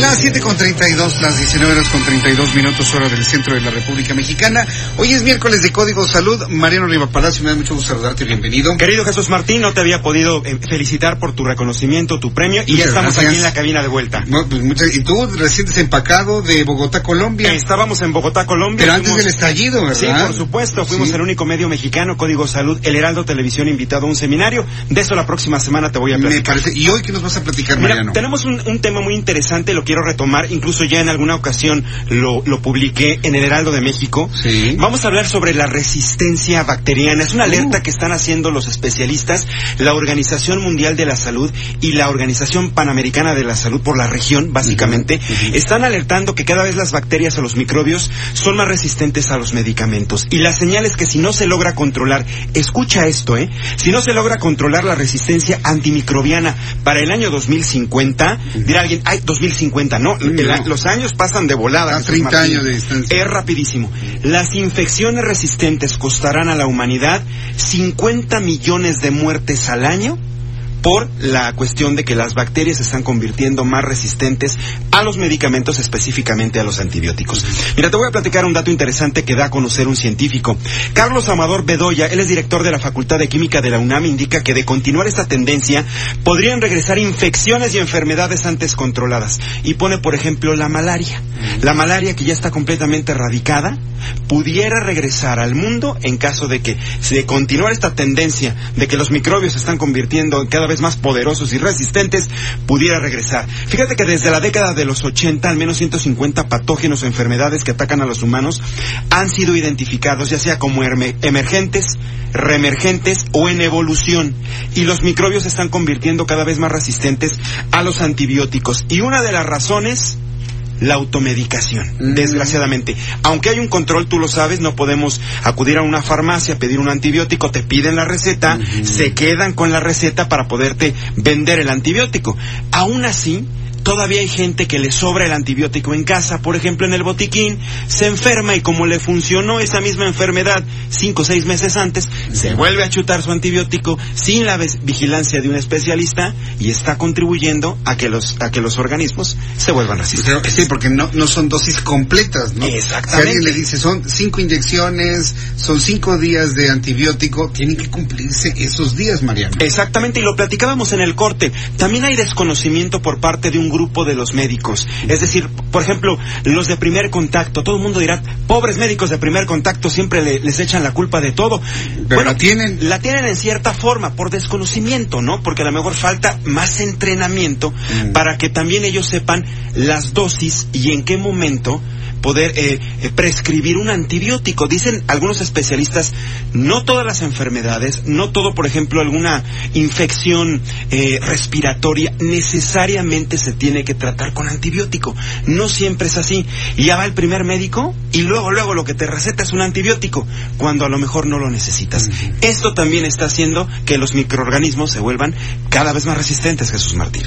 Las 7 con 32, las 19 horas con 32 minutos hora del centro de la República Mexicana. Hoy es miércoles de Código Salud. Mariano Riva Palacio, me da mucho gusto saludarte, bienvenido. Querido Jesús Martín, no te había podido eh, felicitar por tu reconocimiento, tu premio, y ya Muchas estamos gracias. aquí en la cabina de vuelta. Bueno, pues muchas- y tú recién desempacado de Bogotá, Colombia. Estábamos en Bogotá, Colombia. Pero antes fuimos- del estallido, ¿verdad? Sí, por supuesto, fuimos Sí. el único medio mexicano, Código Salud, El Heraldo Televisión invitado a un seminario. De eso la próxima semana te voy a Me platicar. parece. ¿Y hoy qué nos vas a platicar, Mira, Mariano? tenemos un, un tema muy interesante, lo quiero retomar, incluso ya en alguna ocasión lo, lo publiqué en el Heraldo de México. Sí. Vamos a hablar sobre la resistencia bacteriana. Es una alerta Uh. que están haciendo los especialistas, la Organización Mundial de la Salud y la Organización Panamericana de la Salud por la región, básicamente. Están alertando que cada vez las bacterias o los microbios son más resistentes a los medicamentos. Y la señal es que si no se logra controlar, escucha esto, ¿eh? Si no se logra controlar la resistencia antimicrobiana para el año 2050, dirá alguien, ay, 2050, no, No. los años pasan de volada. A Jesús 30 Martín. años de distancia. Es rapidísimo. Las infecciones resistentes costarán a la humanidad 50 millones de muertes al año por la cuestión de que las bacterias se están convirtiendo más resistentes a los medicamentos, específicamente a los antibióticos. Mira, te voy a platicar un dato interesante que da a conocer un científico. Carlos Amador Bedoya, él es director de la Facultad de Química de la UNAM, indica que de continuar esta tendencia podrían regresar infecciones y enfermedades antes controladas. Y pone, por ejemplo, la malaria. La malaria que ya está completamente erradicada, pudiera regresar al mundo en caso de que si de continuar esta tendencia de que los microbios se están convirtiendo en cada vez más poderosos y resistentes, pudiera regresar. Fíjate que desde la década de los 80, al menos 150 patógenos o enfermedades que atacan a los humanos han sido identificados, ya sea como emergentes, reemergentes o en evolución. Y los microbios se están convirtiendo cada vez más resistentes a los antibióticos. Y una de las razones la automedicación, Mm. desgraciadamente. Aunque hay un control, tú lo sabes, no podemos acudir a una farmacia, pedir un antibiótico, te piden la receta, se quedan con la receta para poderte vender el antibiótico. Aún así, todavía hay gente que le sobra el antibiótico en casa, por ejemplo en el botiquín, se enferma y como le funcionó esa misma enfermedad cinco o seis meses antes, se vuelve a chutar su antibiótico sin la vigilancia de un especialista y está contribuyendo a que los, a que los organismos se vuelvan resistentes. Sí, porque no, no son dosis completas, ¿no? Exactamente. Si alguien le dice, son cinco inyecciones, son cinco días de antibiótico, tienen que cumplirse esos días, Mariano. Exactamente, y lo platicábamos en el corte. También hay desconocimiento por parte de un grupo de los médicos. Es decir, por ejemplo, los de primer contacto. Todo el mundo dirá, pobres médicos de primer contacto siempre le- les echan la culpa de todo. Pero la tienen. La tienen en cierta forma, por desconocimiento, ¿no? Porque a lo mejor falta más entrenamiento Mm. para que también ellos sepan las dosis y en qué momento poder eh, eh, prescribir un antibiótico. Dicen algunos especialistas, no todas las enfermedades, no todo, por ejemplo, alguna infección eh, respiratoria necesariamente se tiene que tratar con antibiótico. No siempre es así. Y ya va el primer médico y luego, luego lo que te receta es un antibiótico, cuando a lo mejor no lo necesitas. Esto también está haciendo que los microorganismos se vuelvan cada vez más resistentes, Jesús Martín.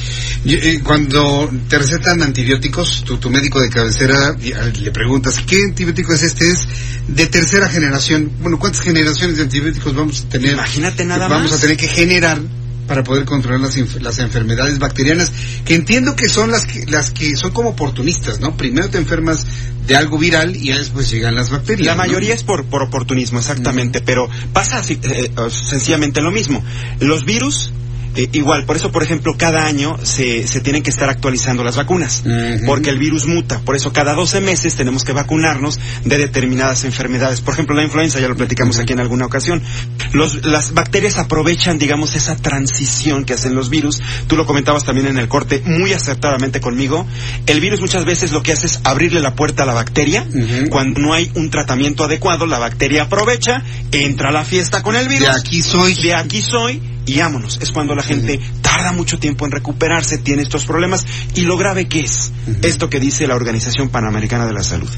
Eh, cuando te recetan antibióticos, tu, tu médico de cabecera ah, le preguntas, ¿qué antibiótico es este? Es de tercera generación. Bueno, ¿cuántas generaciones de antibióticos vamos a tener? Imagínate nada Vamos más. a tener que generar para poder controlar las, las enfermedades bacterianas, que entiendo que son las que, las que son como oportunistas, ¿no? Primero te enfermas de algo viral y después llegan las bacterias. La ¿no? mayoría es por, por oportunismo, exactamente, pero pasa eh, eh, sencillamente lo mismo. Los virus Eh, igual, por eso, por ejemplo, cada año se, se tienen que estar actualizando las vacunas, porque el virus muta. Por eso, cada 12 meses tenemos que vacunarnos de determinadas enfermedades. Por ejemplo, la influenza, ya lo platicamos aquí en alguna ocasión. Los, las bacterias aprovechan, digamos, esa transición que hacen los virus. Tú lo comentabas también en el corte muy acertadamente conmigo. El virus muchas veces lo que hace es abrirle la puerta a la bacteria. Cuando no hay un tratamiento adecuado, la bacteria aprovecha, entra a la fiesta con el virus De aquí soy. de aquí soy y vámonos. Es cuando la gente tarda mucho tiempo en recuperarse, tiene estos problemas. Y lo grave que es, esto que dice la Organización Panamericana de la Salud.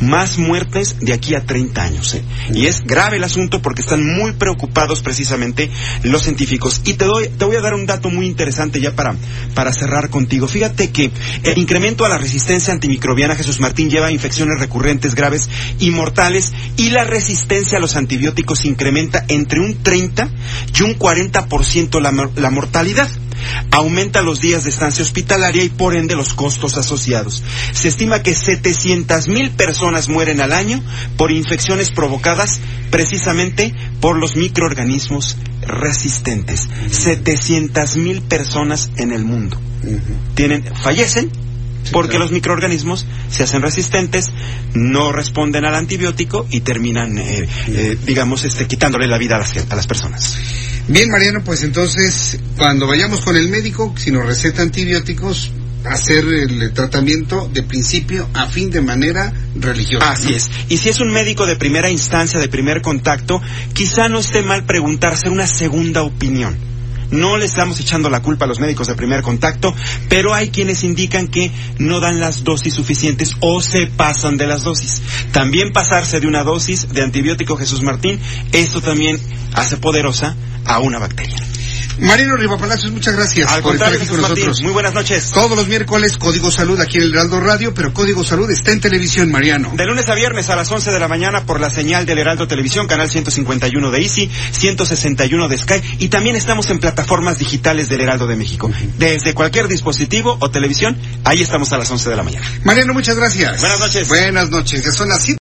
Más muertes de aquí a 30 años. ¿eh? Y es grave el asunto porque están muy preocupados precisamente los científicos. Y te, doy, te voy a dar un dato muy interesante ya para, para cerrar contigo. Fíjate que el incremento a la resistencia antimicrobiana, Jesús Martín, lleva a infecciones recurrentes graves y mortales y la resistencia a los antibióticos incrementa entre un 30 y un 40% la, mor- la mortalidad. Aumenta los días de estancia hospitalaria y por ende los costos asociados. Se estima que 700 mil personas mueren al año por infecciones provocadas precisamente por los microorganismos resistentes. 700 mil personas en el mundo tienen, fallecen porque los microorganismos se hacen resistentes, no responden al antibiótico y terminan, eh, eh, digamos, este, quitándole la vida a las, a las personas. Bien, Mariano, pues entonces, cuando vayamos con el médico, si nos receta antibióticos, hacer el tratamiento de principio a fin de manera religiosa. Así es. Y si es un médico de primera instancia, de primer contacto, quizá no esté mal preguntarse una segunda opinión. No le estamos echando la culpa a los médicos de primer contacto, pero hay quienes indican que no dan las dosis suficientes o se pasan de las dosis. También pasarse de una dosis de antibiótico Jesús Martín, esto también hace poderosa a una bacteria. Mariano Rivapalacios, muchas gracias Al por estar contrario, aquí con Jesús Martín, nosotros. muy buenas noches. Todos los miércoles, Código Salud aquí en el Heraldo Radio, pero Código Salud está en televisión, Mariano. De lunes a viernes a las 11 de la mañana por la señal del Heraldo Televisión, canal 151 de Easy, 161 de Sky y también estamos en plataformas digitales del Heraldo de México. Desde cualquier dispositivo o televisión, ahí estamos a las 11 de la mañana. Mariano, muchas gracias. Buenas noches. Buenas noches, ya son las siete